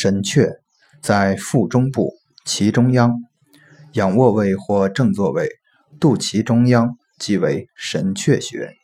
神阙在腹中部脐中央。仰卧位或正坐位肚脐中央即为神阙穴